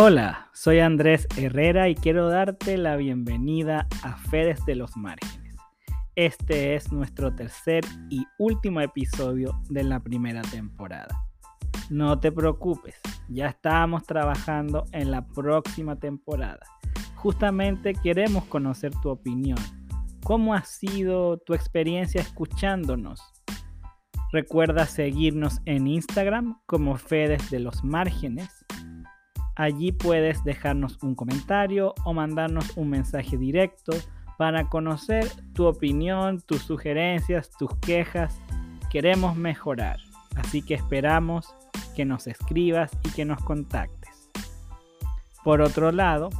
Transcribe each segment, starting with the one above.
Hola, soy Andrés Herrera y quiero darte la bienvenida a Fedes de los Márgenes. Este es nuestro tercer y último episodio de la primera temporada. No te preocupes, ya estamos trabajando en la próxima temporada. Justamente queremos conocer tu opinión. ¿Cómo ha sido tu experiencia escuchándonos? Recuerda seguirnos en Instagram como Fedes de los Márgenes Allí puedes dejarnos un comentario o mandarnos un mensaje directo para conocer tu opinión, tus sugerencias, tus quejas. Queremos mejorar, así que esperamos que nos escribas y que nos contactes. Por otro lado,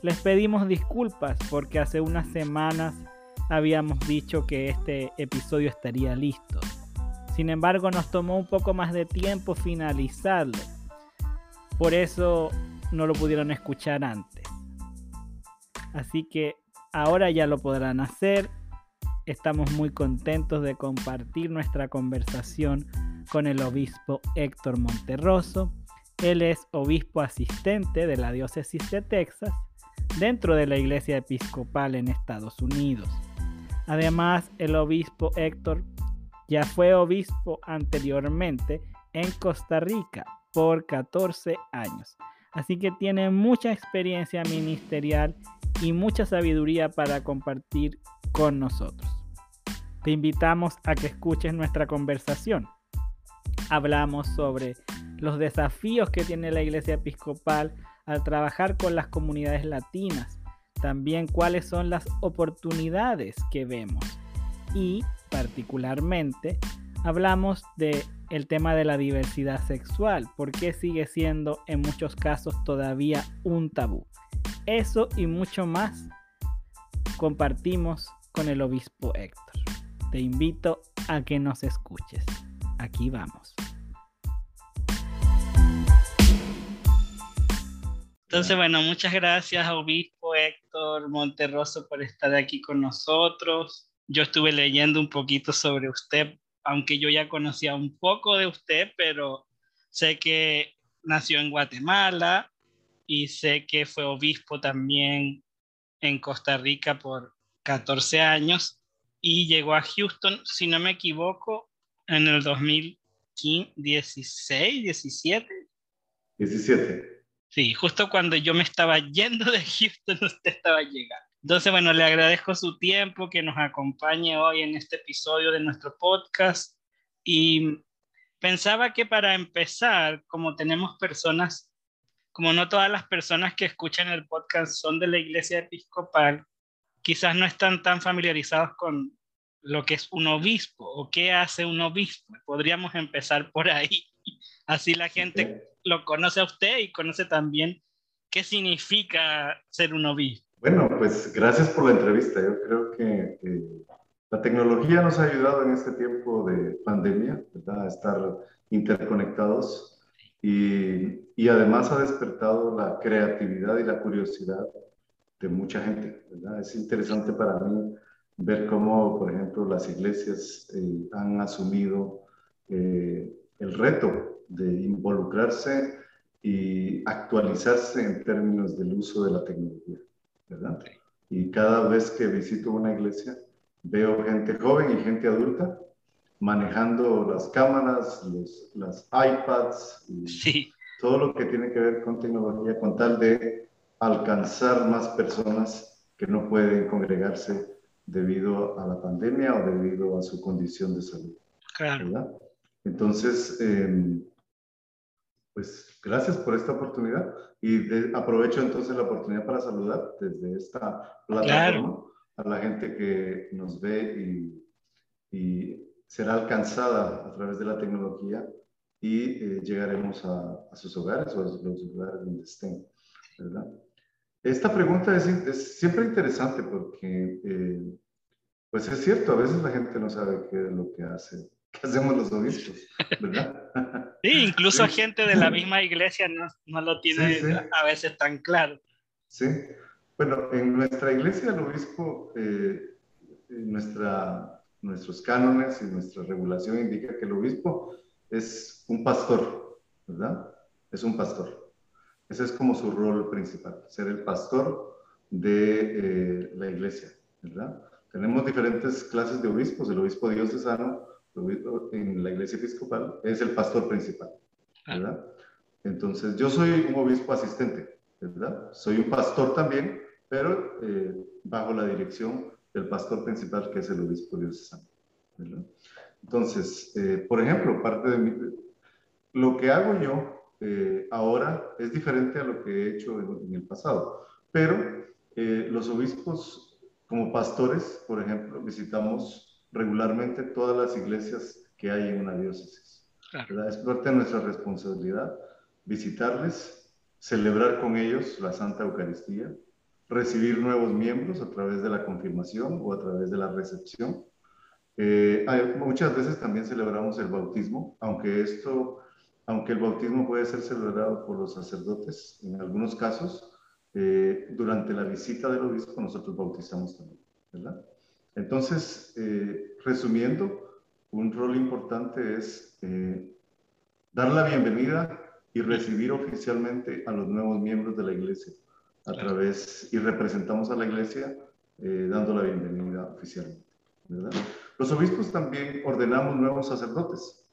les pedimos disculpas porque hace unas semanas habíamos dicho que este episodio estaría listo. Sin embargo, nos tomó un poco más de tiempo finalizarlo por eso no lo pudieron escuchar antes. Así que ahora ya lo podrán hacer. Estamos muy contentos de compartir nuestra conversación con el obispo Héctor Monterroso. Él es obispo asistente de la diócesis de Texas dentro de la iglesia episcopal en Estados Unidos. Además, el obispo Héctor ya fue obispo anteriormente en Costa Rica por 14 años. Así que tiene mucha experiencia ministerial y mucha sabiduría para compartir con nosotros. Te invitamos a que escuches nuestra conversación. Hablamos sobre los desafíos que tiene la iglesia episcopal al trabajar con las comunidades latinas, también cuáles son las oportunidades que vemos y particularmente hablamos de el tema de la diversidad sexual, porque sigue siendo en muchos casos todavía un tabú. Eso y mucho más compartimos con el obispo Héctor. Te invito a que nos escuches. Aquí vamos. Entonces, bueno, muchas gracias, obispo Héctor Monterroso, por estar aquí con nosotros. Yo estuve leyendo un poquito sobre usted aunque yo ya conocía un poco de usted, pero sé que nació en Guatemala y sé que fue obispo también en Costa Rica por 14 años y llegó a Houston, si no me equivoco, en el 2016, 17. 17. Sí, justo cuando yo me estaba yendo de Houston, usted estaba llegando. Entonces, bueno, le agradezco su tiempo, que nos acompañe hoy en este episodio de nuestro podcast. Y pensaba que para empezar, como tenemos personas, como no todas las personas que escuchan el podcast son de la iglesia episcopal, quizás no están tan familiarizados con lo que es un obispo o qué hace un obispo. Podríamos empezar por ahí. Así la gente lo conoce a usted y conoce también qué significa ser un obispo. Bueno, pues gracias por la entrevista. Yo creo que la tecnología nos ha ayudado en este tiempo de pandemia. A estar interconectados y, y, además ha despertado la creatividad y la curiosidad de mucha gente. Es interesante para mí ver cómo, por ejemplo, las iglesias eh, han asumido eh, el reto de involucrarse y actualizarse en términos del uso de la tecnología. Y cada vez que visito una iglesia, veo gente joven y gente adulta manejando las cámaras, los, las iPads, y todo lo que tiene que ver con tecnología, con tal de alcanzar más personas que no pueden congregarse debido a la pandemia o debido a su condición de salud. Claro. Entonces, eh, pues gracias por esta oportunidad y aprovecho entonces la oportunidad para saludar desde esta plataforma a la gente que nos ve y, y, será alcanzada a través de la tecnología y eh, llegaremos a, a, sus hogares o a los, lugares donde estén, ¿verdad? Esta pregunta es, es siempre interesante porque, eh, pues es cierto, a veces la gente no sabe qué es lo que hace ¿Qué hacemos los obispos, ¿verdad? Sí, incluso gente de la misma iglesia no, no lo tiene a veces tan claro. Sí, bueno, en nuestra iglesia el obispo, eh, nuestra, nuestros cánones y nuestra regulación indica que el obispo es un pastor, ¿verdad? Es un pastor. Ese es como su rol principal, ser el pastor de eh, la iglesia, ¿verdad? Tenemos diferentes clases de obispos. El obispo diocesano en la iglesia episcopal es el pastor principal, ¿verdad? Entonces, yo soy un obispo asistente, ¿verdad? Soy un pastor también, pero eh, bajo la dirección del pastor principal, que es el obispo diocesano, ¿verdad? Entonces, eh, por ejemplo, parte de mi, lo que hago yo eh, ahora es diferente a lo que he hecho en, el pasado, pero los obispos como pastores, por ejemplo, visitamos regularmente todas las iglesias que hay en una diócesis. Es parte de nuestra responsabilidad visitarles, celebrar con ellos la Santa Eucaristía, recibir nuevos miembros a través de la confirmación o a través de la recepción. Eh, muchas veces también celebramos el bautismo, aunque esto, aunque el bautismo puede ser celebrado por los sacerdotes, en algunos casos, eh, durante la visita del obispo nosotros bautizamos también, ¿verdad? Entonces, eh, resumiendo, un rol importante es dar la bienvenida y recibir oficialmente a los nuevos miembros de la iglesia a través y representamos a la iglesia eh, dando la bienvenida oficialmente. ¿verdad? Los obispos también ordenamos nuevos sacerdotes,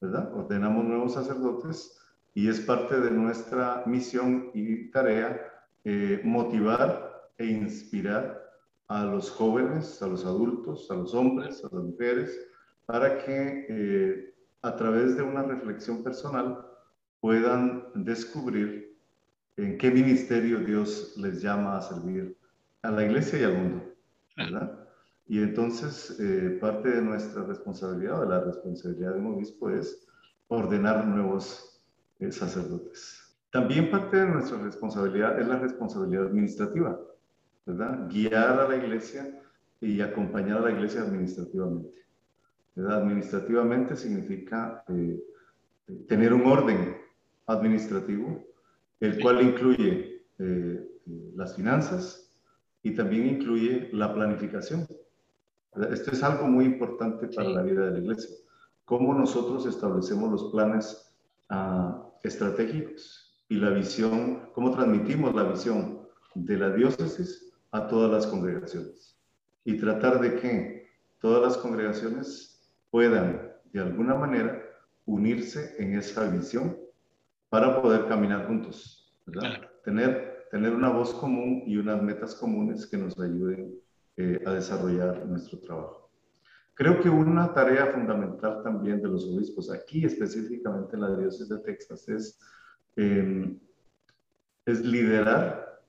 ¿verdad? Ordenamos nuevos sacerdotes y es parte de nuestra misión y tarea eh, motivar e inspirar a los jóvenes, a los adultos, a los hombres, a las mujeres, para que eh, a través de una reflexión personal puedan descubrir en qué ministerio Dios les llama a servir a la iglesia y al mundo. Y entonces eh, parte de nuestra responsabilidad, de la responsabilidad de un obispo es ordenar nuevos eh, sacerdotes. También parte de nuestra responsabilidad es la responsabilidad administrativa, ¿verdad? Guiar a la iglesia y acompañar a la iglesia administrativamente. ¿verdad? Administrativamente significa eh, tener un orden administrativo, el cual incluye eh, las finanzas y también incluye la planificación. Esto es algo muy importante para la vida de la iglesia. Cómo nosotros establecemos los planes ah, estratégicos y la visión, cómo transmitimos la visión de la diócesis a todas las congregaciones. Y tratar de que todas las congregaciones puedan, de alguna manera, unirse en esa visión para poder caminar juntos, ¿verdad? Tener, tener una voz común y unas metas comunes que nos ayuden eh, a desarrollar nuestro trabajo. Creo que una tarea fundamental también de los obispos, aquí específicamente en la diócesis de Texas, es, em, es liderar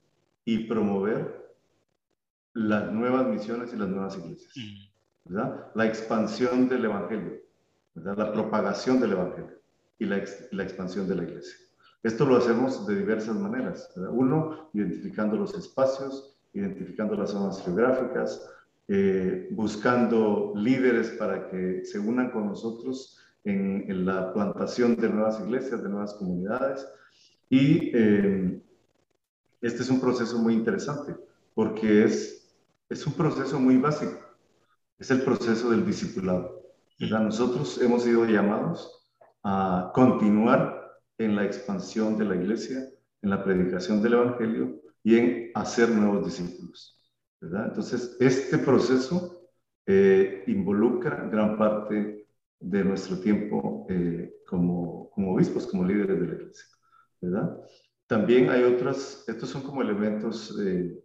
y promover las nuevas misiones y las nuevas iglesias. ¿verdad? La expansión del Evangelio, ¿verdad? La propagación del Evangelio y la, la expansión de la iglesia. Esto lo hacemos de diversas maneras. Uno, identificando los espacios, identificando las zonas geográficas, eh, buscando líderes para que se unan con nosotros en, en, la plantación de nuevas iglesias, de nuevas comunidades. Y eh, este es un proceso muy interesante porque es, es un proceso muy básico. Es el proceso del discipulado. Nosotros hemos sido llamados a continuar en la expansión de la iglesia, en la predicación del Evangelio y en hacer nuevos discípulos. ¿verdad? Entonces, este proceso eh, involucra gran parte de nuestro tiempo eh, como, como obispos, como líderes de la iglesia. ¿verdad? También hay otros, estos son como elementos eh,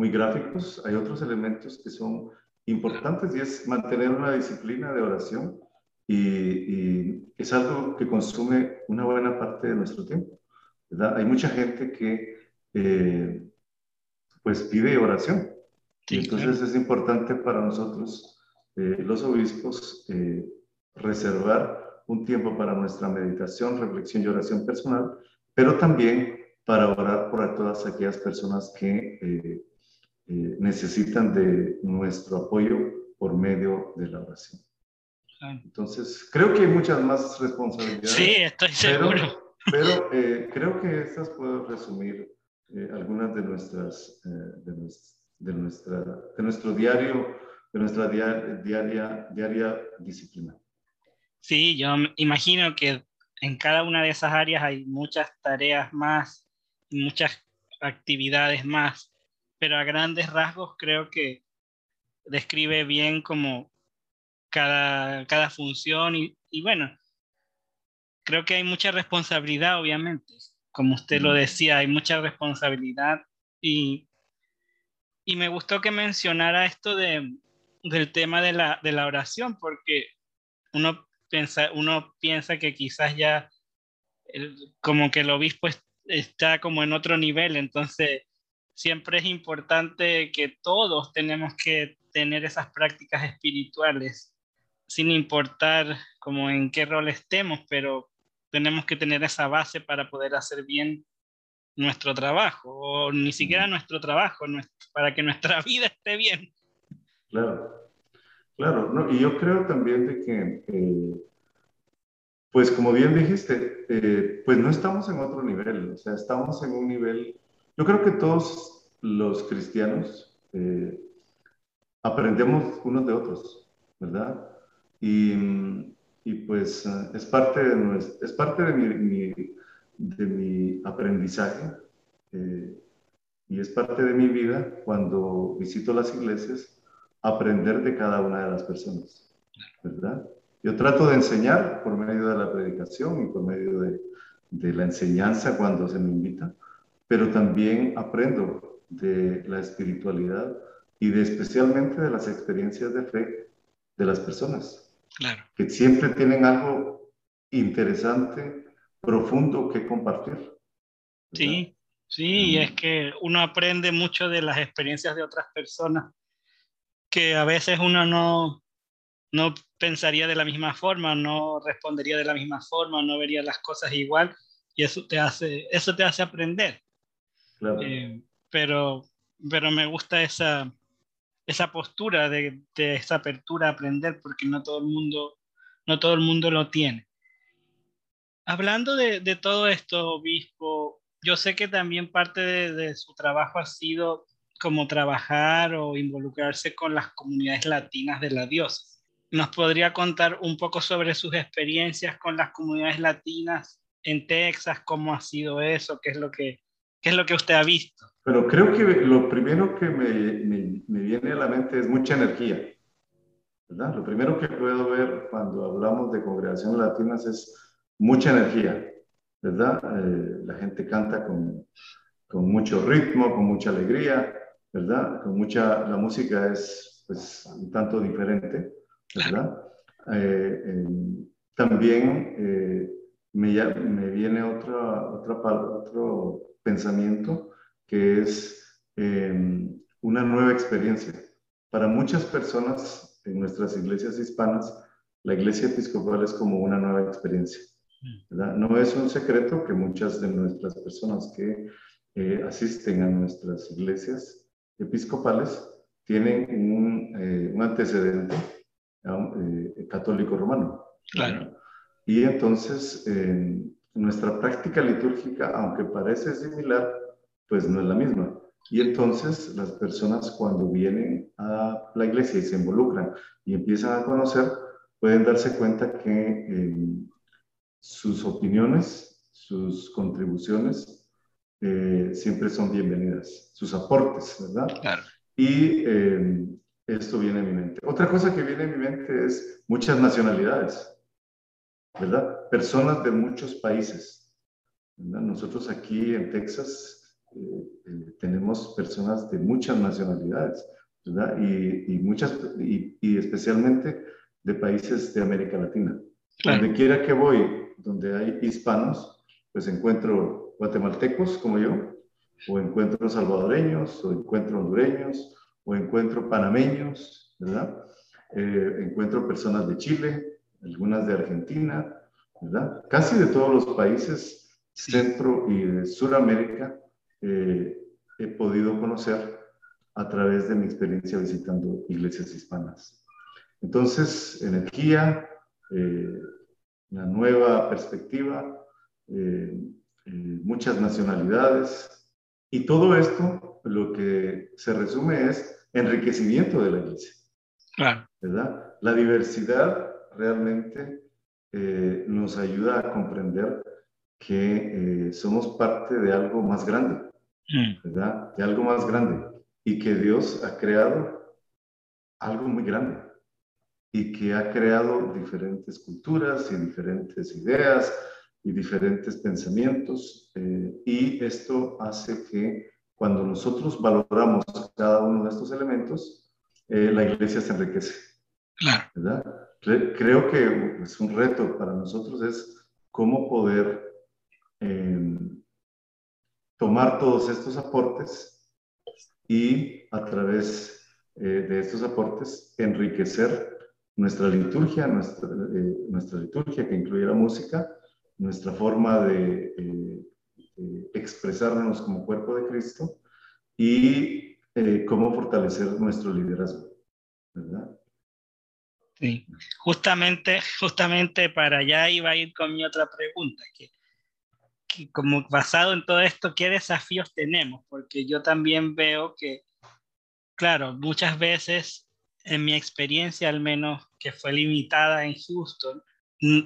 muy gráficos, hay otros elementos que son importantes y es mantener una disciplina de oración y, es algo que consume una buena parte de nuestro tiempo. ¿verdad? Hay mucha gente que eh, pues pide oración. entonces es importante para nosotros, eh, los obispos, eh, reservar un tiempo para nuestra meditación, reflexión y oración personal, pero también para orar por todas aquellas personas que necesitan de nuestro apoyo por medio de la oración. Entonces, creo que hay muchas más responsabilidades. Sí, estoy seguro. Pero, eh, creo que estas puedo resumir eh, algunas de nuestras, eh, de, nuestra, de nuestro diario, de nuestra diaria, diaria disciplina. Sí, yo imagino que en cada una de esas áreas hay muchas tareas más muchas actividades más, pero a grandes rasgos creo que describe bien como cada, cada función y, y bueno, creo que hay mucha responsabilidad, obviamente. Como usted lo decía, hay mucha responsabilidad y, y me gustó que mencionara esto de, del tema de la, de la oración, porque uno piensa, uno piensa que quizás ya como que el obispo está como en otro nivel, entonces siempre es importante que todos tenemos que tener esas prácticas espirituales, sin importar como en qué rol estemos, pero tenemos que tener esa base para poder hacer bien nuestro trabajo, o ni siquiera nuestro trabajo, para que nuestra vida esté bien. Claro, claro, no, y yo creo también de que, eh, pues como bien dijiste, eh, pues no estamos en otro nivel, o sea, estamos en un nivel, yo creo que todos los cristianos eh, aprendemos unos de otros, ¿verdad? Y y pues eh, es parte de, es parte de mi, de mi aprendizaje eh, y es parte de mi vida cuando visito las iglesias, aprender de cada una de las personas, ¿verdad? Yo trato de enseñar por medio de la predicación y por medio de, de la enseñanza cuando se me invita, pero también aprendo de la espiritualidad y de especialmente de las experiencias de fe de las personas. Claro. Que siempre tienen algo interesante, profundo que compartir. Sí, sí, y es que uno aprende mucho de las experiencias de otras personas que a veces uno no, no pensaría de la misma forma, no respondería de la misma forma, no vería las cosas igual y eso te hace, eso te hace aprender. Eh, pero, pero me gusta esa, esa postura de, esa apertura a aprender, porque no todo el mundo, no todo el mundo lo tiene. Hablando de, todo esto, obispo, yo sé que también parte de, su trabajo ha sido como trabajar o involucrarse con las comunidades latinas de la diosa. ¿Nos podría contar un poco sobre sus experiencias con las comunidades latinas en Texas? ¿Cómo ha sido eso? ¿Qué es lo que, qué es lo que usted ha visto? Pero creo que lo primero que me, me, viene a la mente es mucha energía. ¿verdad? Lo primero que puedo ver cuando hablamos de congregaciones latinas es mucha energía. ¿verdad? Eh, la gente canta con, con, mucho ritmo, con mucha alegría, ¿verdad? Con mucha, la música es pues, un tanto diferente, ¿verdad? Eh, también eh, me, me, viene otra, otra, otro pensamiento que es em, una nueva experiencia. Para muchas personas en nuestras iglesias hispanas, la iglesia episcopal es como una nueva experiencia. No es un secreto que muchas de nuestras personas que eh, asisten a nuestras iglesias episcopales tienen un, eh, antecedente eh, católico romano. Claro. Y entonces, nuestra práctica litúrgica, aunque parece similar, pues no es la misma. Y entonces las personas cuando vienen a la iglesia y se involucran y empiezan a conocer, pueden darse cuenta que eh, sus opiniones, sus contribuciones eh, siempre son bienvenidas, sus aportes, ¿verdad? Claro. Y eh, esto viene a mi mente. Otra cosa que viene a mi mente es muchas nacionalidades, ¿verdad? Personas de muchos países. Nosotros aquí en Texas eh, eh, tenemos personas de muchas nacionalidades, ¿verdad? Y, muchas, y, especialmente de países de América Latina. Donde quiera que voy, donde hay hispanos, pues encuentro guatemaltecos como yo, o encuentro salvadoreños, o encuentro hondureños, o encuentro panameños, ¿verdad? Eh, encuentro personas de Chile, algunas de Argentina, ¿verdad? Casi de todos los países Centro y de Sudamérica eh, he podido conocer a través de mi experiencia visitando iglesias hispanas. Entonces, energía, eh, una nueva perspectiva, eh, muchas nacionalidades y todo esto lo que se resume es enriquecimiento de la iglesia. ¿Verdad? La diversidad realmente nos ayuda a comprender que eh, somos parte de algo más grande, mm. ¿verdad? De algo más grande y que Dios ha creado algo muy grande y que ha creado diferentes culturas y diferentes ideas y diferentes pensamientos eh, y esto hace que cuando nosotros valoramos cada uno de estos elementos, eh, la iglesia se enriquece. Claro. ¿verdad? Creo que es un reto para nosotros es cómo poder em, tomar todos estos aportes y a través eh, de estos aportes enriquecer nuestra liturgia, nuestra, eh, nuestra liturgia que incluye la música, nuestra forma de eh, expresarnos como cuerpo de Cristo y cómo fortalecer nuestro liderazgo, ¿verdad? Sí, justamente, justamente para allá iba a ir con mi otra pregunta, que, como basado en todo esto, ¿qué desafíos tenemos? Porque yo también veo que, claro, muchas veces en mi experiencia al menos que fue limitada en Houston,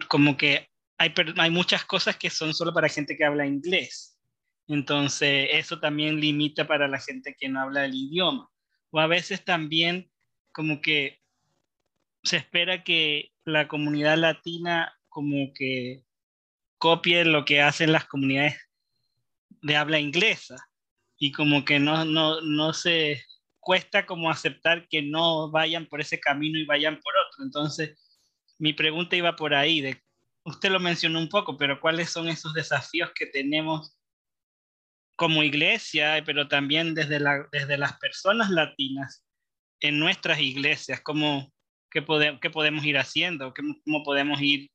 como que hay, hay muchas cosas que son solo para gente que habla inglés. Entonces, eso también limita para la gente que no habla el idioma. O a veces también como que se espera que la comunidad latina como que copie lo que hacen las comunidades de habla inglesa y como que no, no, no se cuesta como aceptar que no vayan por ese camino y vayan por otro. Entonces, mi pregunta iba por ahí, de, usted lo mencionó un poco, pero ¿cuáles son esos desafíos que tenemos como iglesia, pero también desde, la, desde las personas latinas en nuestras iglesias? ¿Cómo, qué, podemos ir haciendo, cómo podemos ir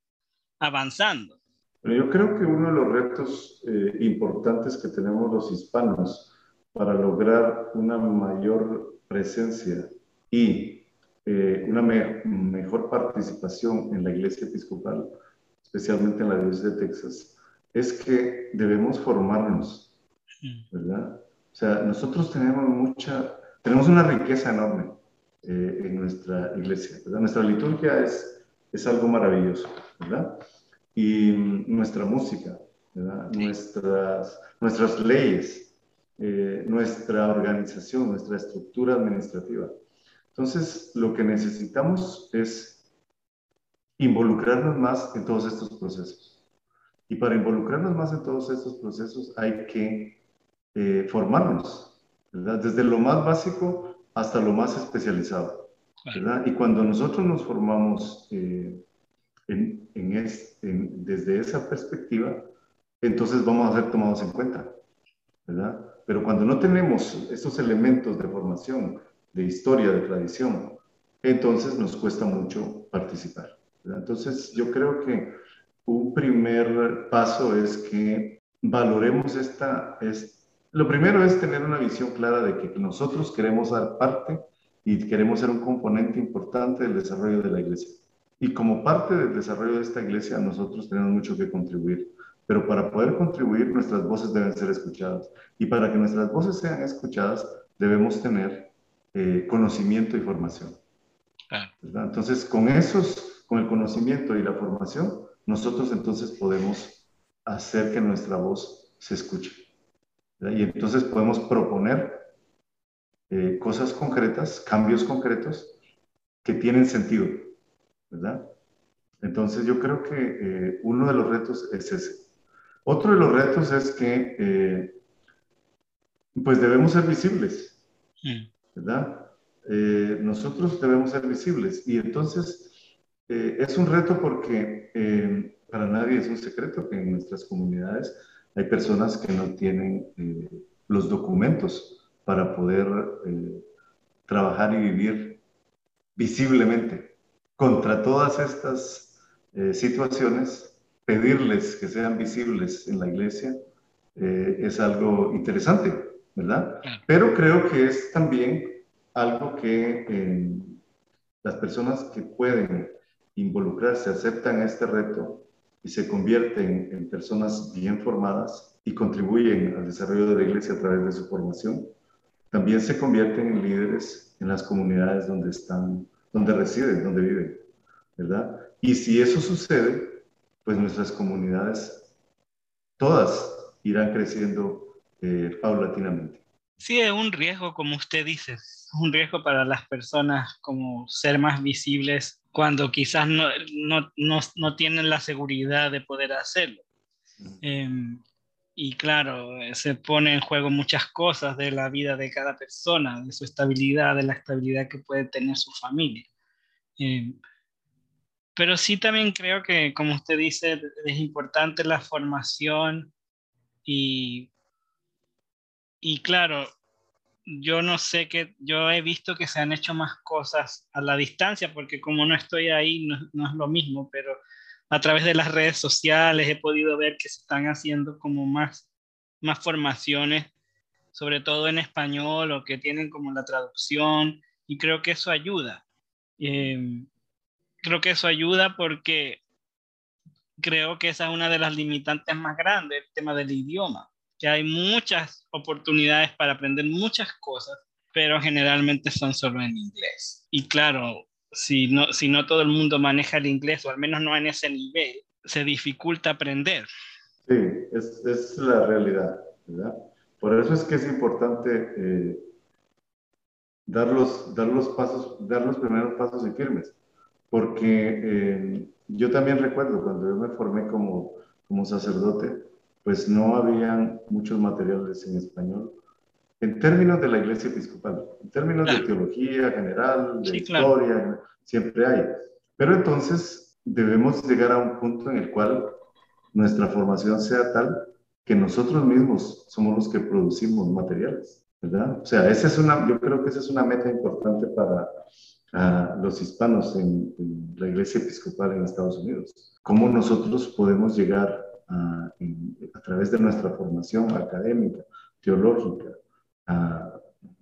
avanzando. yo creo que uno de los retos eh, importantes que tenemos los hispanos para lograr una mayor presencia y eh, una mejor participación en la iglesia episcopal, especialmente en la diócesis de Texas, es que debemos formarnos, ¿verdad? O sea, nosotros tenemos mucha, tenemos una riqueza enorme eh, en nuestra iglesia. ¿verdad? Nuestra liturgia es, es algo maravilloso, ¿verdad? Y nuestra música, ¿verdad? Nuestras, nuestras leyes, eh, nuestra organización, nuestra estructura administrativa. Entonces, lo que necesitamos es involucrarnos más en todos estos procesos. Y para involucrarnos más en todos estos procesos hay que eh, formarnos, ¿verdad? Desde lo más básico hasta lo más especializado. ¿verdad? Y cuando nosotros nos formamos eh, en, en desde esa perspectiva, entonces vamos a ser tomados en cuenta. ¿verdad? Pero cuando no tenemos estos elementos de formación, de historia, de tradición, entonces nos cuesta mucho participar. ¿verdad? Entonces yo creo que un primer paso es que valoremos esta, esta lo primero es tener una visión clara de que nosotros queremos dar parte y queremos ser un componente importante del desarrollo de la iglesia. Y como parte del desarrollo de esta iglesia, nosotros tenemos mucho que contribuir. Pero para poder contribuir, nuestras voces deben ser escuchadas. Y para que nuestras voces sean escuchadas, debemos tener eh, conocimiento y formación. Entonces, con esos, con el conocimiento y la formación, nosotros entonces podemos hacer que nuestra voz se escuche. Y entonces podemos proponer eh, cosas concretas, cambios concretos que tienen sentido, ¿verdad? Entonces yo creo que eh, uno de los retos es ese. Otro de los retos es que eh, pues debemos ser visibles, ¿verdad? nosotros debemos ser visibles y entonces es un reto porque para nadie es un secreto que en nuestras comunidades hay personas que no tienen eh, los documentos para poder eh, trabajar y vivir visiblemente. Contra todas estas eh, situaciones, pedirles que sean visibles en la iglesia es algo interesante, ¿verdad? Pero creo que es también algo que las personas que pueden involucrarse, aceptan este reto y se convierten en personas bien formadas y contribuyen al desarrollo de la iglesia a través de su formación, también se convierten en líderes en las comunidades donde están, donde residen, donde viven, ¿verdad? Y si eso sucede, pues nuestras comunidades todas irán creciendo eh, paulatinamente. Sí, es un riesgo, como usted dice, un riesgo para las personas como ser más visibles cuando quizás no, no, no, no tienen la seguridad de poder hacerlo. Em, y claro, se pone en juego muchas cosas de la vida de cada persona, de su estabilidad, de la estabilidad que puede tener su familia. Em, pero sí también creo que, como usted dice, es importante la formación y, y claro, yo no sé que, yo he visto que se han hecho más cosas a la distancia, porque como no estoy ahí, no, no es lo mismo, pero a través de las redes sociales he podido ver que se están haciendo como más, más formaciones, sobre todo en español, o que tienen como la traducción, y creo que eso ayuda. Eh, creo que eso ayuda porque creo que esa es una de las limitantes más grandes, el tema del idioma, que hay muchas oportunidades para aprender muchas cosas, pero generalmente son solo en inglés. Y claro, si no, si no todo el mundo maneja el inglés, o al menos no en ese nivel, se dificulta aprender. Sí, es, es la realidad, ¿verdad? Por eso es que es importante eh, dar, los, dar los pasos, dar los primeros pasos y firmes porque eh, yo también recuerdo cuando yo me formé como, como sacerdote, pues no habían muchos materiales en español en términos de la iglesia episcopal, en términos de teología general, de historia, siempre hay. Pero entonces debemos llegar a un punto en el cual nuestra formación sea tal que nosotros mismos somos los que producimos materiales, ¿verdad? O sea, esa es una, yo creo que esa es una meta importante para, los hispanos en, la iglesia episcopal en Estados Unidos. ¿Cómo nosotros podemos llegar a, través de nuestra formación académica, teológica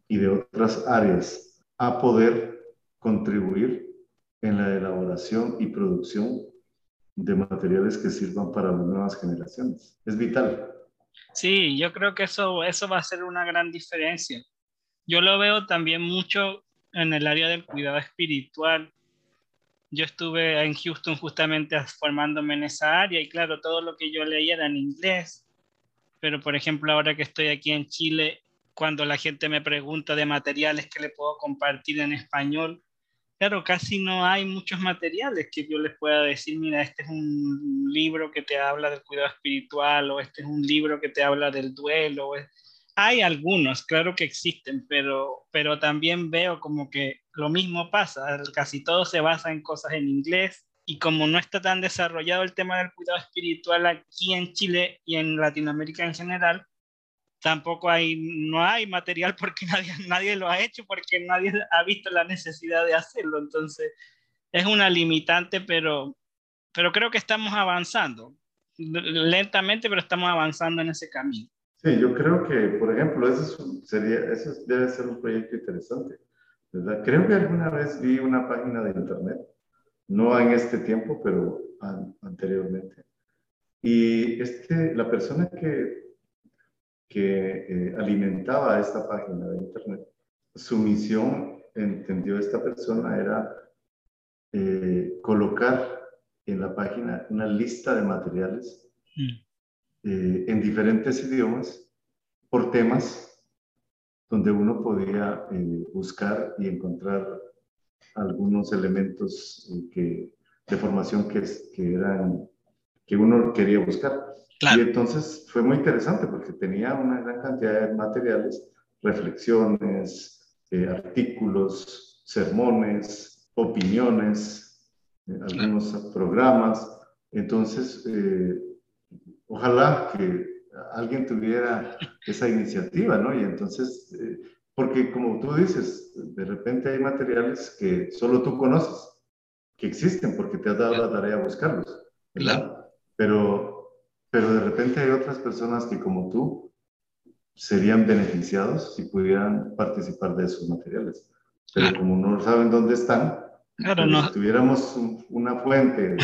y de otras áreas a poder contribuir en la elaboración y producción de materiales que sirvan para las nuevas generaciones? Es vital. Sí, yo creo que eso, eso va a ser una gran diferencia. Yo lo veo también mucho en el área del cuidado espiritual. Yo estuve en Houston justamente formándome en esa área y claro, todo lo que yo leía era en inglés, pero por ejemplo ahora que estoy aquí en Chile, cuando la gente me pregunta de materiales que le puedo compartir en español, claro, casi no hay muchos materiales que yo les pueda decir, mira, este es un libro que te habla del cuidado espiritual o este es un libro que te habla del duelo. Hay algunos, claro que existen, pero, pero también veo como que lo mismo pasa, casi todo se basa en cosas en inglés y como no está tan desarrollado el tema del cuidado espiritual aquí en Chile y en Latinoamérica en general, tampoco hay, no hay material porque nadie, nadie lo ha hecho, porque nadie ha visto la necesidad de hacerlo. Entonces, es una limitante, pero, pero creo que estamos avanzando, lentamente, pero estamos avanzando en ese camino. Sí, yo creo que, por ejemplo, eso, sería, eso debe ser un proyecto interesante. ¿Verdad? Creo que alguna vez vi una página de internet, no en este tiempo, pero anteriormente. Y este, la persona que, que eh, alimentaba esta página de internet, su misión, entendió esta persona, era eh, colocar en la página una lista de materiales mm. Eh, en diferentes idiomas por temas donde uno podía eh, buscar y encontrar algunos elementos eh, que, de formación que, que, eran, que uno quería buscar. Y entonces fue muy interesante porque tenía una gran cantidad de materiales, reflexiones, artículos, sermones, opiniones, algunos programas. Entonces, ojalá que alguien tuviera esa iniciativa, ¿no? Y entonces, eh, porque como tú dices, de repente hay materiales que solo tú conoces, que existen porque te has dado la tarea de buscarlos, ¿verdad? Pero, pero de repente hay otras personas que como tú serían beneficiados si pudieran participar de esos materiales. Pero como no saben dónde están, claro, pues, si tuviéramos una fuente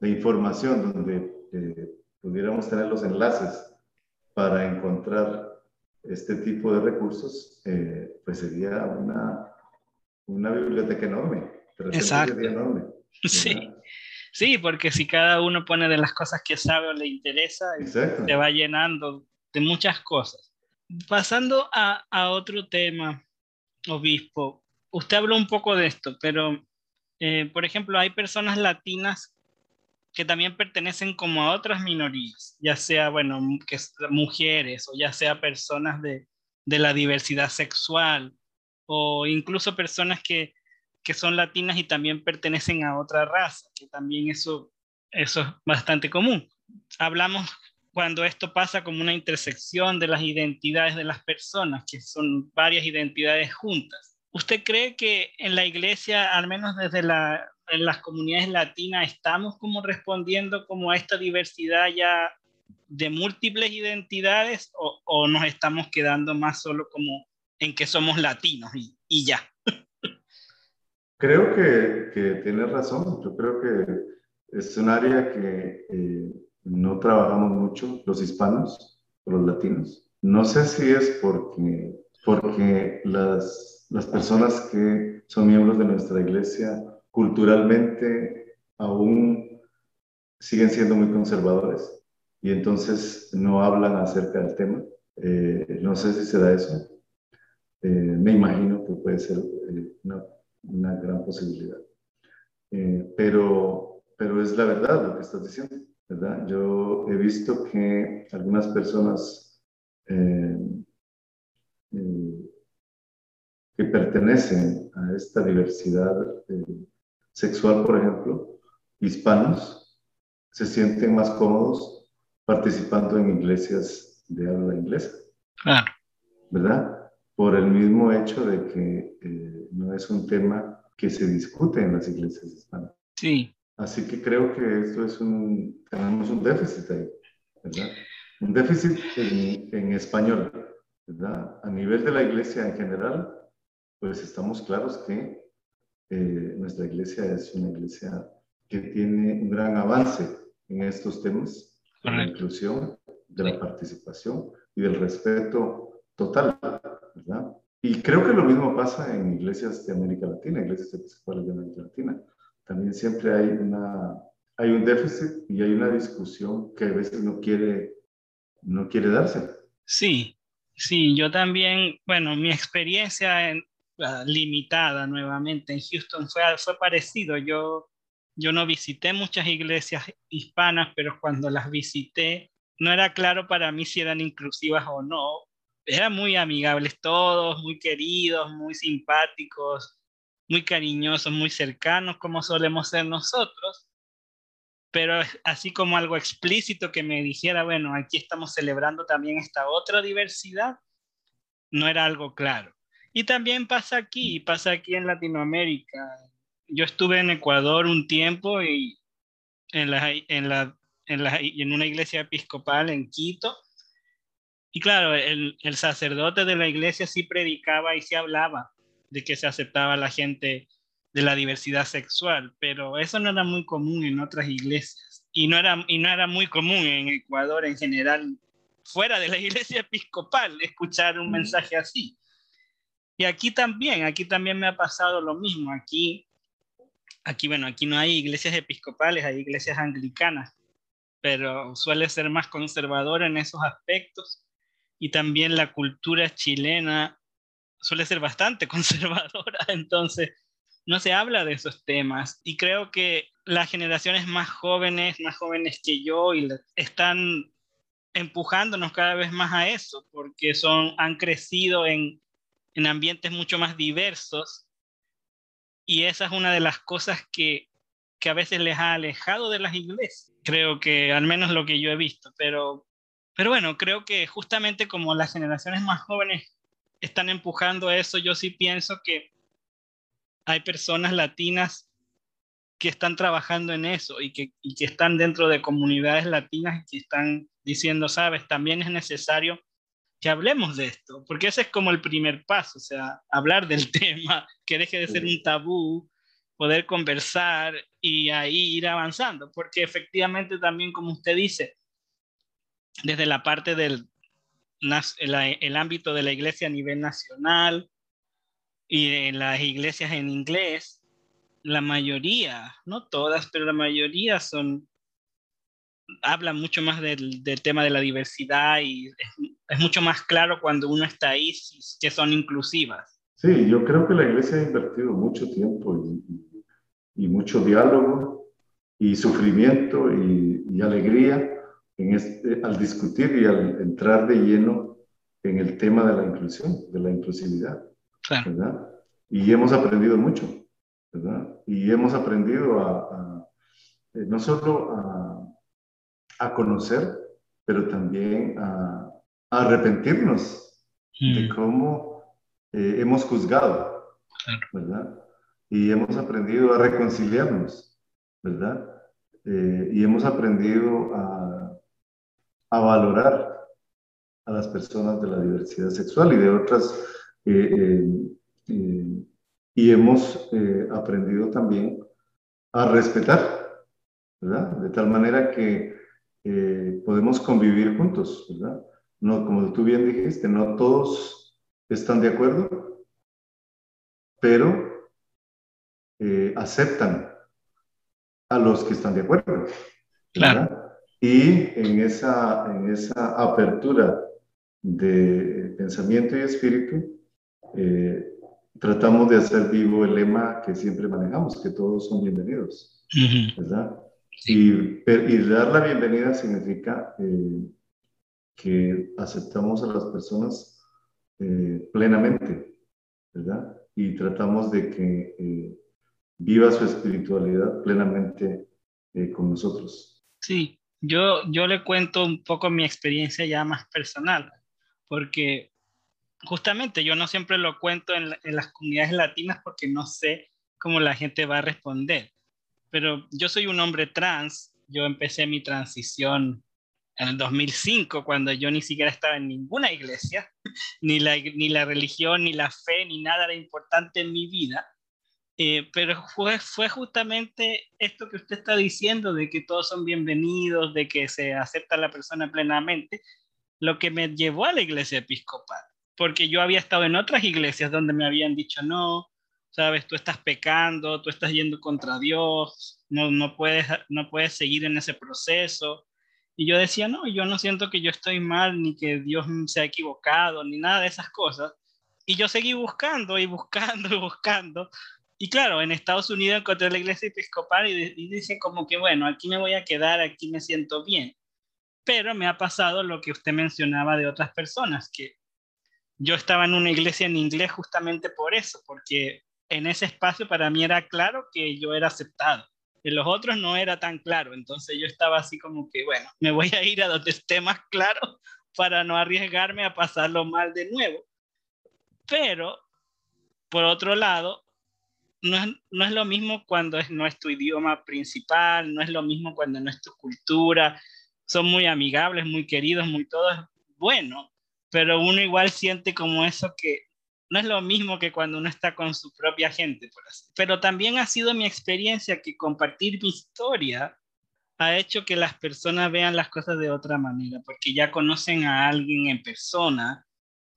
de, información donde eh, pudiéramos tener los enlaces para encontrar este tipo de recursos, eh, pues sería una, una biblioteca enorme. Exacto. Enorme, sí. Sí, porque si cada uno pone de las cosas que sabe o le interesa, se va llenando de muchas cosas. Pasando a, a, otro tema, obispo, usted habló un poco de esto, pero, eh, por ejemplo, hay personas latinas que también pertenecen como a otras minorías, ya sea, bueno, que mujeres o ya sea personas de, de la diversidad sexual o incluso personas que que son latinas y también pertenecen a otra raza, que también eso, eso es bastante común. Hablamos cuando esto pasa como una intersección de las identidades de las personas, que son varias identidades juntas. ¿Usted cree que en la iglesia, al menos desde la, en las comunidades latinas, estamos como respondiendo como a esta diversidad ya de múltiples identidades o, o nos estamos quedando más solo como en que somos latinos y, y ya? Creo que, que tienes razón. Yo creo que es un área que eh, no trabajamos mucho los hispanos o los latinos. No sé si es porque, porque las, las personas que son miembros de nuestra iglesia culturalmente aún siguen siendo muy conservadores y entonces no hablan acerca del tema. Eh, no sé si se da eso. Eh, me imagino que puede ser una una gran posibilidad. Eh, pero, pero es la verdad lo que estás diciendo, ¿verdad? Yo he visto que algunas personas eh, eh, que pertenecen a esta diversidad sexual, por ejemplo, hispanos, se sienten más cómodos participando en iglesias de habla inglesa. Claro. ¿Verdad? Por el mismo hecho de que no es un tema que se discute en las iglesias hispanas. Sí. Así que creo que esto es un, tenemos un déficit ahí, ¿verdad? Un déficit en, en español, ¿verdad? A nivel de la iglesia en general, pues estamos claros que eh, nuestra iglesia es una iglesia que tiene un gran avance en estos temas de la inclusión, de la participación y del respeto total, ¿verdad? Y creo que lo mismo pasa en iglesias de América Latina, iglesias episcopales de América Latina. También siempre hay, una, hay un déficit y hay una discusión que a veces no quiere, no quiere darse. Sí, sí, yo también, bueno, mi experiencia en, limitada nuevamente en Houston fue, fue parecido. Yo, yo no visité muchas iglesias hispanas, pero cuando las visité, no era claro para mí si eran inclusivas o no, eran muy amigables todos, muy queridos, muy simpáticos, muy cariñosos, muy cercanos, como solemos ser nosotros, pero así como algo explícito que me dijera, bueno, aquí estamos celebrando también esta otra diversidad, no era algo claro. Y también pasa aquí, pasa aquí en Latinoamérica. Yo estuve en Ecuador un tiempo y en, la, en, la, en, la, en una iglesia episcopal en Quito, y claro, el, el, sacerdote de la iglesia sí predicaba y sí hablaba de que se aceptaba la gente de la diversidad sexual, pero eso no era muy común en otras iglesias y no era, y no era muy común en Ecuador en general, fuera de la iglesia episcopal, escuchar un mensaje así. Y aquí también, aquí también me ha pasado lo mismo. Aquí, aquí bueno, aquí no hay iglesias episcopales, hay iglesias anglicanas, pero suele ser más conservadora en esos aspectos y también la cultura chilena suele ser bastante conservadora, entonces no se habla de esos temas y creo que las generaciones más jóvenes, más jóvenes que yo, y están empujándonos cada vez más a eso, porque son, han crecido en, en ambientes mucho más diversos y esa es una de las cosas que, que a veces les ha alejado de las iglesias. Creo que al menos lo que yo he visto, pero pero bueno, creo que justamente como las generaciones más jóvenes están empujando eso, yo sí pienso que hay personas latinas que están trabajando en eso y que, y que están dentro de comunidades latinas y que están diciendo, sabes, también es necesario que hablemos de esto, porque ese es como el primer paso, o sea, hablar del tema, que deje de ser un tabú, poder conversar y ahí ir avanzando, porque efectivamente también, como usted dice, desde la parte del el, ámbito de la iglesia a nivel nacional y en las iglesias en inglés, la mayoría, no todas, pero la mayoría son, hablan mucho más del, tema de la diversidad y es, mucho más claro cuando uno está ahí que son inclusivas. Sí, yo creo que la iglesia ha invertido mucho tiempo y, mucho diálogo y sufrimiento y, alegría en este, al discutir y al entrar de lleno en el tema de la inclusión, de la inclusividad. ¿verdad? Y hemos aprendido mucho. Y hemos aprendido a, eh, no solo a, conocer, pero también a, arrepentirnos de mm. cómo eh, hemos juzgado, ¿verdad? Y hemos aprendido a reconciliarnos, ¿verdad? Eh, y hemos aprendido a, a, valorar a las personas de la diversidad sexual y de otras y hemos eh, aprendido también a respetar, ¿verdad? De tal manera que eh, podemos convivir juntos, ¿verdad? No, como tú bien dijiste, no todos están de acuerdo, pero eh, aceptan a los que están de acuerdo. Claro. Y en esa, en esa apertura de pensamiento y espíritu, tratamos de hacer vivo el lema que siempre manejamos, que todos son bienvenidos, ¿verdad? Y, dar la bienvenida significa eh, que aceptamos a las personas eh, plenamente, ¿verdad? Y tratamos de que eh, viva su espiritualidad plenamente con nosotros. Sí, yo, yo le cuento un poco mi experiencia ya más personal, porque justamente yo no siempre lo cuento en, las comunidades latinas porque no sé cómo la gente va a responder. Pero yo soy un hombre trans, yo empecé mi transición en el 2005, cuando yo ni siquiera estaba en ninguna iglesia, ni la, ni la religión, ni la fe, ni nada era importante en mi vida. Eh, pero fue, fue justamente esto que usted está diciendo, de que todos son bienvenidos, de que se acepta a la persona plenamente, lo que me llevó a la iglesia episcopal porque yo había estado en otras iglesias donde me habían dicho, no, sabes, tú estás pecando, tú estás yendo contra Dios, no, no, puedes, no puedes seguir en ese proceso. Y yo decía, no, yo no siento que yo estoy mal, ni que Dios se ha equivocado, ni nada de esas cosas. Y yo seguí buscando y buscando y buscando. Y claro, en Estados Unidos encontré la iglesia episcopal y, y dicen como que, bueno, aquí me voy a quedar, aquí me siento bien. Pero me ha pasado lo que usted mencionaba de otras personas, que yo estaba en una iglesia en inglés justamente por eso, porque en ese espacio para mí era claro que yo era aceptado. En los otros no era tan claro, entonces yo estaba así como que, bueno, me voy a ir a donde esté más claro para no arriesgarme a pasarlo mal de nuevo. Pero, por otro lado, no es, no es lo mismo cuando es, no es tu idioma principal, no es lo mismo cuando no es tu cultura. Son muy amigables, muy queridos, muy todos. Bueno, pero uno igual siente como eso que no es lo mismo que cuando uno está con su propia gente, por así. Pero también ha sido mi experiencia que compartir mi historia ha hecho que las personas vean las cosas de otra manera, porque ya conocen a alguien en persona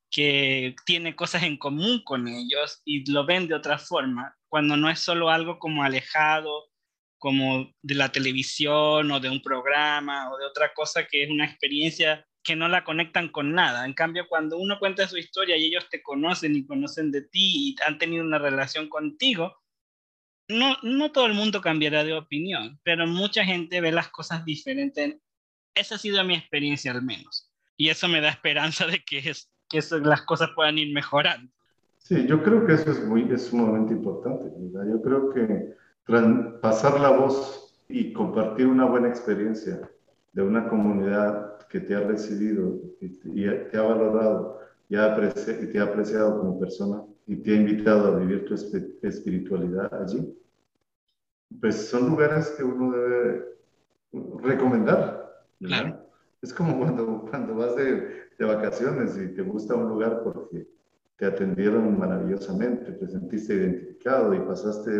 que tiene cosas en común con ellos y lo ven de otra forma, cuando no es solo algo como alejado, como de la televisión o de un programa o de otra cosa que es una experiencia que no la conectan con nada. En cambio, cuando uno cuenta su historia y ellos te conocen y conocen de ti y han tenido una relación contigo, no, no todo el mundo cambiará de opinión, pero mucha gente ve las cosas diferentes. Esa ha sido mi experiencia al menos. Y eso me da esperanza de que, es, que las cosas puedan ir mejorando. Sí, yo creo que eso es, muy, es sumamente importante. Yo creo que pasar la voz y compartir una buena experiencia de una comunidad que te ha recibido y te, ha valorado y, te ha apreciado como persona y te ha invitado a vivir tu espiritualidad allí, pues son lugares que uno debe recomendar. Es como cuando, cuando vas de, de, vacaciones y te gusta un lugar porque te atendieron maravillosamente, te sentiste identificado y pasaste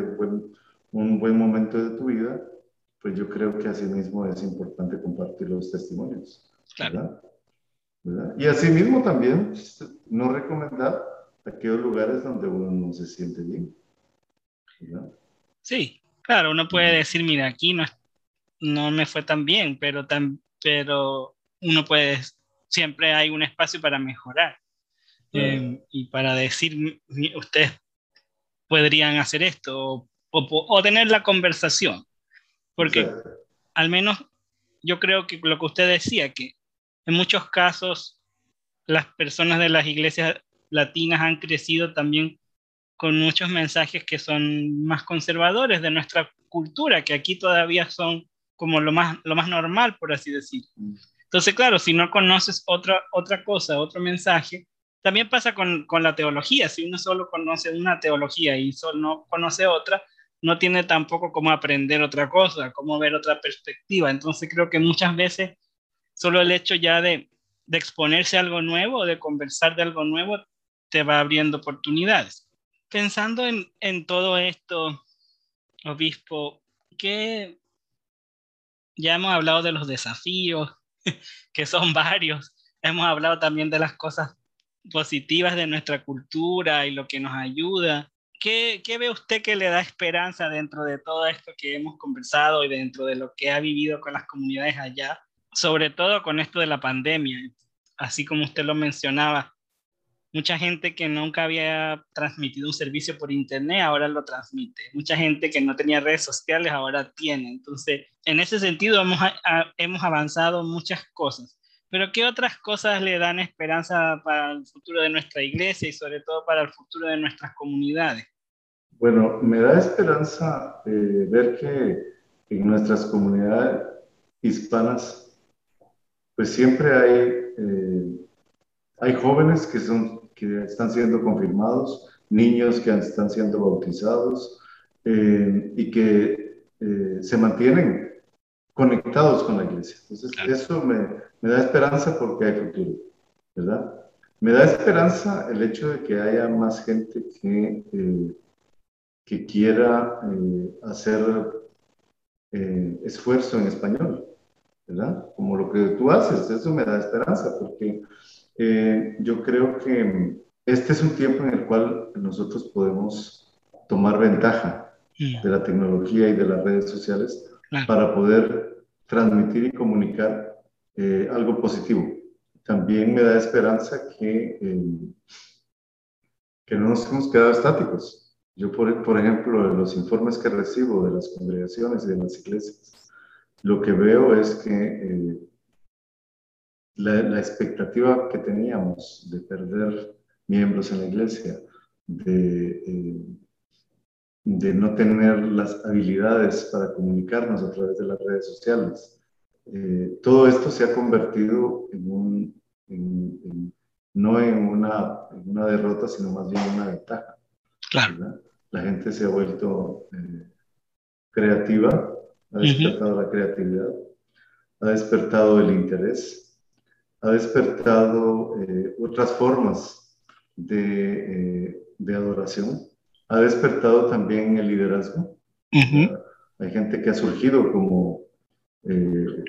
un buen momento de tu vida, pues yo creo que asimismo es importante compartir los testimonios. Claro. Y asimismo también no recomendar aquellos lugares donde uno no se siente bien. Sí, claro, uno puede decir, mira, aquí no, no me fue tan bien, pero, tan, pero uno puede, siempre hay un espacio para mejorar. Eh, y para decir, ustedes podrían hacer esto o, tener la conversación. Porque al menos yo creo que lo que usted decía, que en muchos casos las personas de las iglesias latinas han crecido también con muchos mensajes que son más conservadores de nuestra cultura, que aquí todavía son como lo más, lo más normal, por así decir. Entonces, claro, si no conoces otra, otra cosa, otro mensaje, también pasa con, con, la teología. Si uno solo conoce una teología y solo no conoce otra, no tiene tampoco cómo aprender otra cosa, cómo ver otra perspectiva. Entonces creo que muchas veces solo el hecho ya de, de exponerse a algo nuevo, de conversar de algo nuevo, te va abriendo oportunidades. Pensando en, en todo esto, obispo, que ya hemos hablado de los desafíos, que son varios, hemos hablado también de las cosas positivas de nuestra cultura y lo que nos ayuda. ¿Qué, ¿Qué, ve usted que le da esperanza dentro de todo esto que hemos conversado y dentro de lo que ha vivido con las comunidades allá? Sobre todo con esto de la pandemia, así como usted lo mencionaba, mucha gente que nunca había transmitido un servicio por internet ahora lo transmite. Mucha gente que no tenía redes sociales ahora tiene. Entonces, en ese sentido hemos, hemos avanzado muchas cosas. Pero ¿qué otras cosas le dan esperanza para el futuro de nuestra iglesia y sobre todo para el futuro de nuestras comunidades? Bueno, me da esperanza eh, ver que en nuestras comunidades hispanas, pues siempre hay, eh, hay jóvenes que, son, que están siendo confirmados, niños que están siendo bautizados eh, y que se mantienen conectados con la iglesia. Entonces, eso me, me, da esperanza porque hay futuro, ¿verdad? Me da esperanza el hecho de que haya más gente que, eh, que quiera eh, hacer eh, esfuerzo en español, ¿verdad? Como lo que tú haces, eso me da esperanza porque yo creo que este es un tiempo en el cual nosotros podemos tomar ventaja mm. de la tecnología y de las redes sociales para poder transmitir y comunicar eh, algo positivo. También me da esperanza que, eh, que no nos hemos quedado estáticos. Yo, por, por ejemplo, los informes que recibo de las congregaciones y de las iglesias, lo que veo es que eh, la, la, expectativa que teníamos de perder miembros en la iglesia, de de no tener las habilidades para comunicarnos a través de las redes sociales. Eh, todo esto se ha convertido en un, no en una, una, derrota, sino más bien en una ventaja. Claro. La gente se ha vuelto eh, creativa, ha despertado la creatividad, ha despertado el interés, ha despertado eh, otras formas de, de adoración ha despertado también el liderazgo. Hay gente que ha surgido como eh,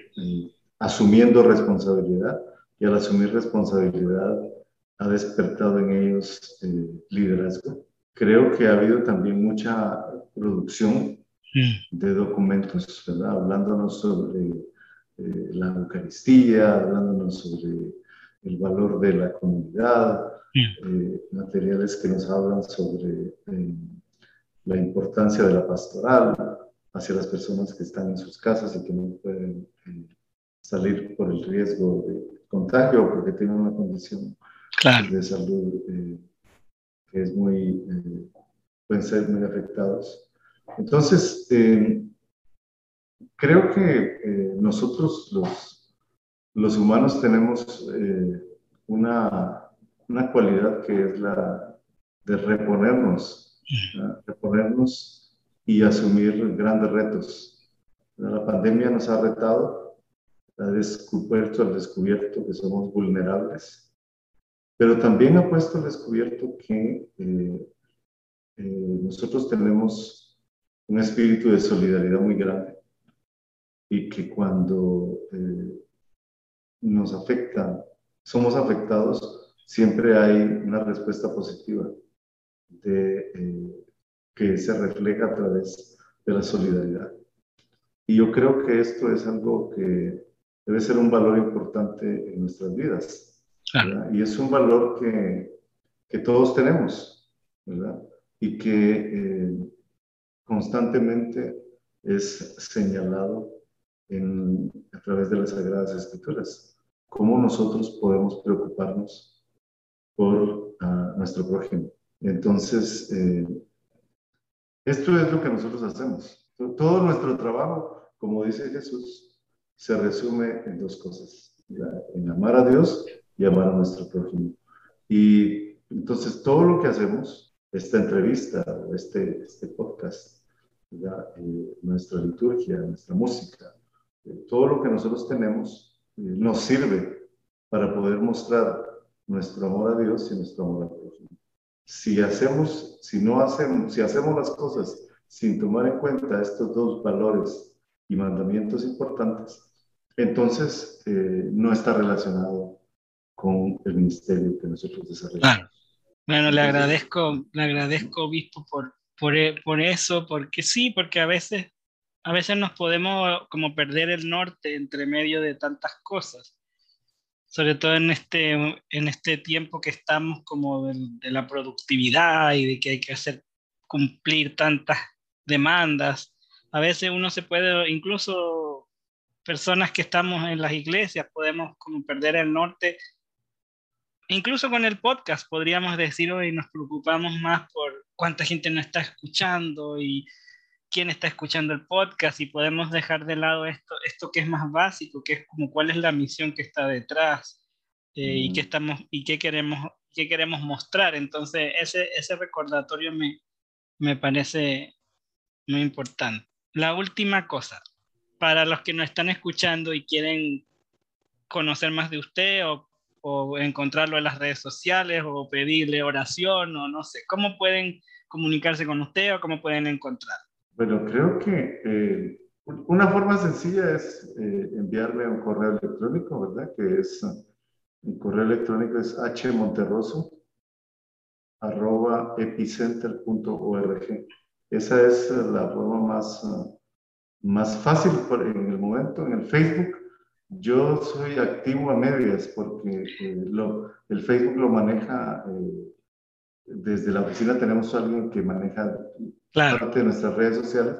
asumiendo responsabilidad y al asumir responsabilidad ha despertado en ellos eh, liderazgo. Creo que ha habido también mucha producción de documentos, ¿verdad? hablándonos sobre eh, la Eucaristía, hablándonos sobre el valor de la comunidad, eh, materiales que nos hablan sobre eh, la importancia de la pastoral hacia las personas que están en sus casas y que no pueden eh, salir por el riesgo de contagio o porque tienen una condición de salud que es muy, pueden ser muy afectados. Entonces, creo que nosotros los, los humanos tenemos una una cualidad que es la de reponernos, reponernos y asumir grandes retos. La pandemia nos ha retado, ha descubierto al descubierto que somos vulnerables, pero también ha puesto al descubierto que eh, eh, nosotros tenemos un espíritu de solidaridad muy grande y que cuando eh, nos afecta, somos afectados, siempre hay una respuesta positiva de, eh, que se refleja a través de la solidaridad. Y yo creo que esto es algo que debe ser un valor importante en nuestras vidas. Y es un valor que, que todos tenemos, ¿verdad? Y que eh, constantemente es señalado en, a través de las Sagradas Escrituras. Cómo nosotros podemos preocuparnos por uh, nuestro prójimo. Entonces, eh, esto es lo que nosotros hacemos. Todo nuestro trabajo, como dice Jesús, se resume en dos cosas, en amar a Dios y amar a nuestro prójimo. Y entonces todo lo que hacemos, esta entrevista, este, este podcast, eh, nuestra liturgia, nuestra música, eh, todo lo que nosotros tenemos eh, nos sirve para poder mostrar nuestro amor a Dios y nuestro amor al prójimo. Si hacemos, si no hacemos, si hacemos las cosas sin tomar en cuenta estos dos valores y mandamientos importantes, entonces eh, no está relacionado con el ministerio que nosotros desarrollamos. Bueno, le agradezco, le agradezco, obispo, por, por, e, por, eso, porque sí, porque a veces, a veces nos podemos como perder el norte entre medio de tantas cosas, sobre todo en este, en este tiempo que estamos como de, de la productividad y de que hay que hacer cumplir tantas demandas. A veces uno se puede incluso personas que estamos en las iglesias podemos como perder el norte. Incluso con el podcast podríamos decir hoy nos preocupamos más por cuánta gente nos está escuchando y quién está escuchando el podcast y podemos dejar de lado esto, esto que es más básico, que es como cuál es la misión que está detrás eh, y qué estamos y qué queremos qué queremos mostrar. Entonces ese, ese recordatorio me, me parece muy importante. La última cosa, para los que nos están escuchando y quieren conocer más de usted o, encontrarlo en las redes sociales o pedirle oración o no sé, ¿cómo pueden comunicarse con usted o cómo pueden encontrar? Bueno, creo que eh, una forma sencilla es eh, enviarle un correo electrónico, ¿verdad? Que es, mi correo electrónico es hmonterroso arroba epicenter.org. Esa es la forma más más fácil en el momento, en el Facebook. Yo soy activo a medias porque eh, lo, el Facebook lo maneja, eh, desde la oficina tenemos a alguien que maneja parte de nuestras redes sociales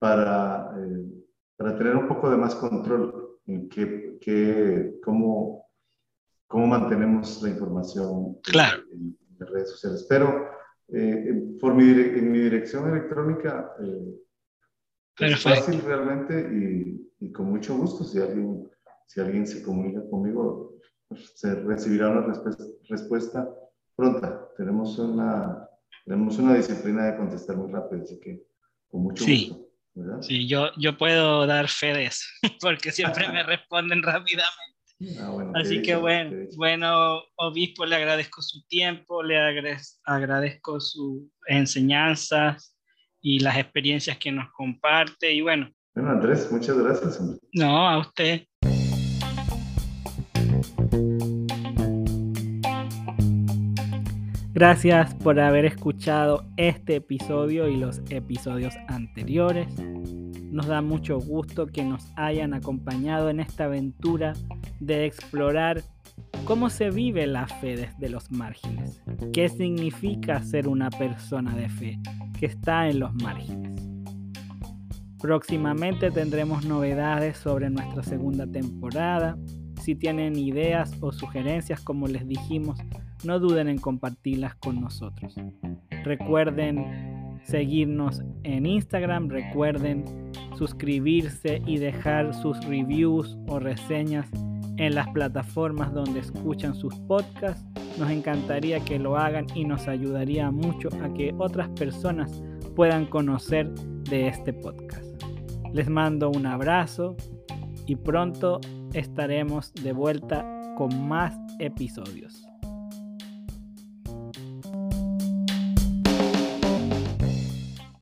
para, eh, para tener un poco de más control en qué, qué, cómo, cómo mantenemos la información claro. en, las redes sociales. Pero por mi, en mi dirección electrónica es fácil realmente y, y, con mucho gusto. Si alguien, si alguien se comunica conmigo, pues, se recibirá una respuesta, respuesta pronta. Tenemos una, tenemos una disciplina de contestar muy rápido, así que con mucho gusto. Sí, yo, yo puedo dar fe de eso, porque siempre me responden rápidamente. Ah, bueno, Así que bueno, bueno, obispo, le agradezco su tiempo, le agradezco sus enseñanzas, y las experiencias que nos comparte. Y bueno. Bueno, Andrés, muchas gracias. No, a usted. Gracias por haber escuchado este episodio y los episodios anteriores. Nos da mucho gusto que nos hayan acompañado en esta aventura de explorar cómo se vive la fe desde los márgenes. ¿Qué significa ser una persona de fe? que está en los márgenes. Próximamente tendremos novedades sobre nuestra segunda temporada. Si tienen ideas o sugerencias, como les dijimos, no duden en compartirlas con nosotros. Recuerden seguirnos en Instagram, recuerden suscribirse y dejar sus reviews o reseñas en las plataformas donde escuchan sus podcasts. Nos encantaría que lo hagan y nos ayudaría mucho a que otras personas puedan conocer de este podcast. Les mando un abrazo y pronto estaremos de vuelta con más episodios.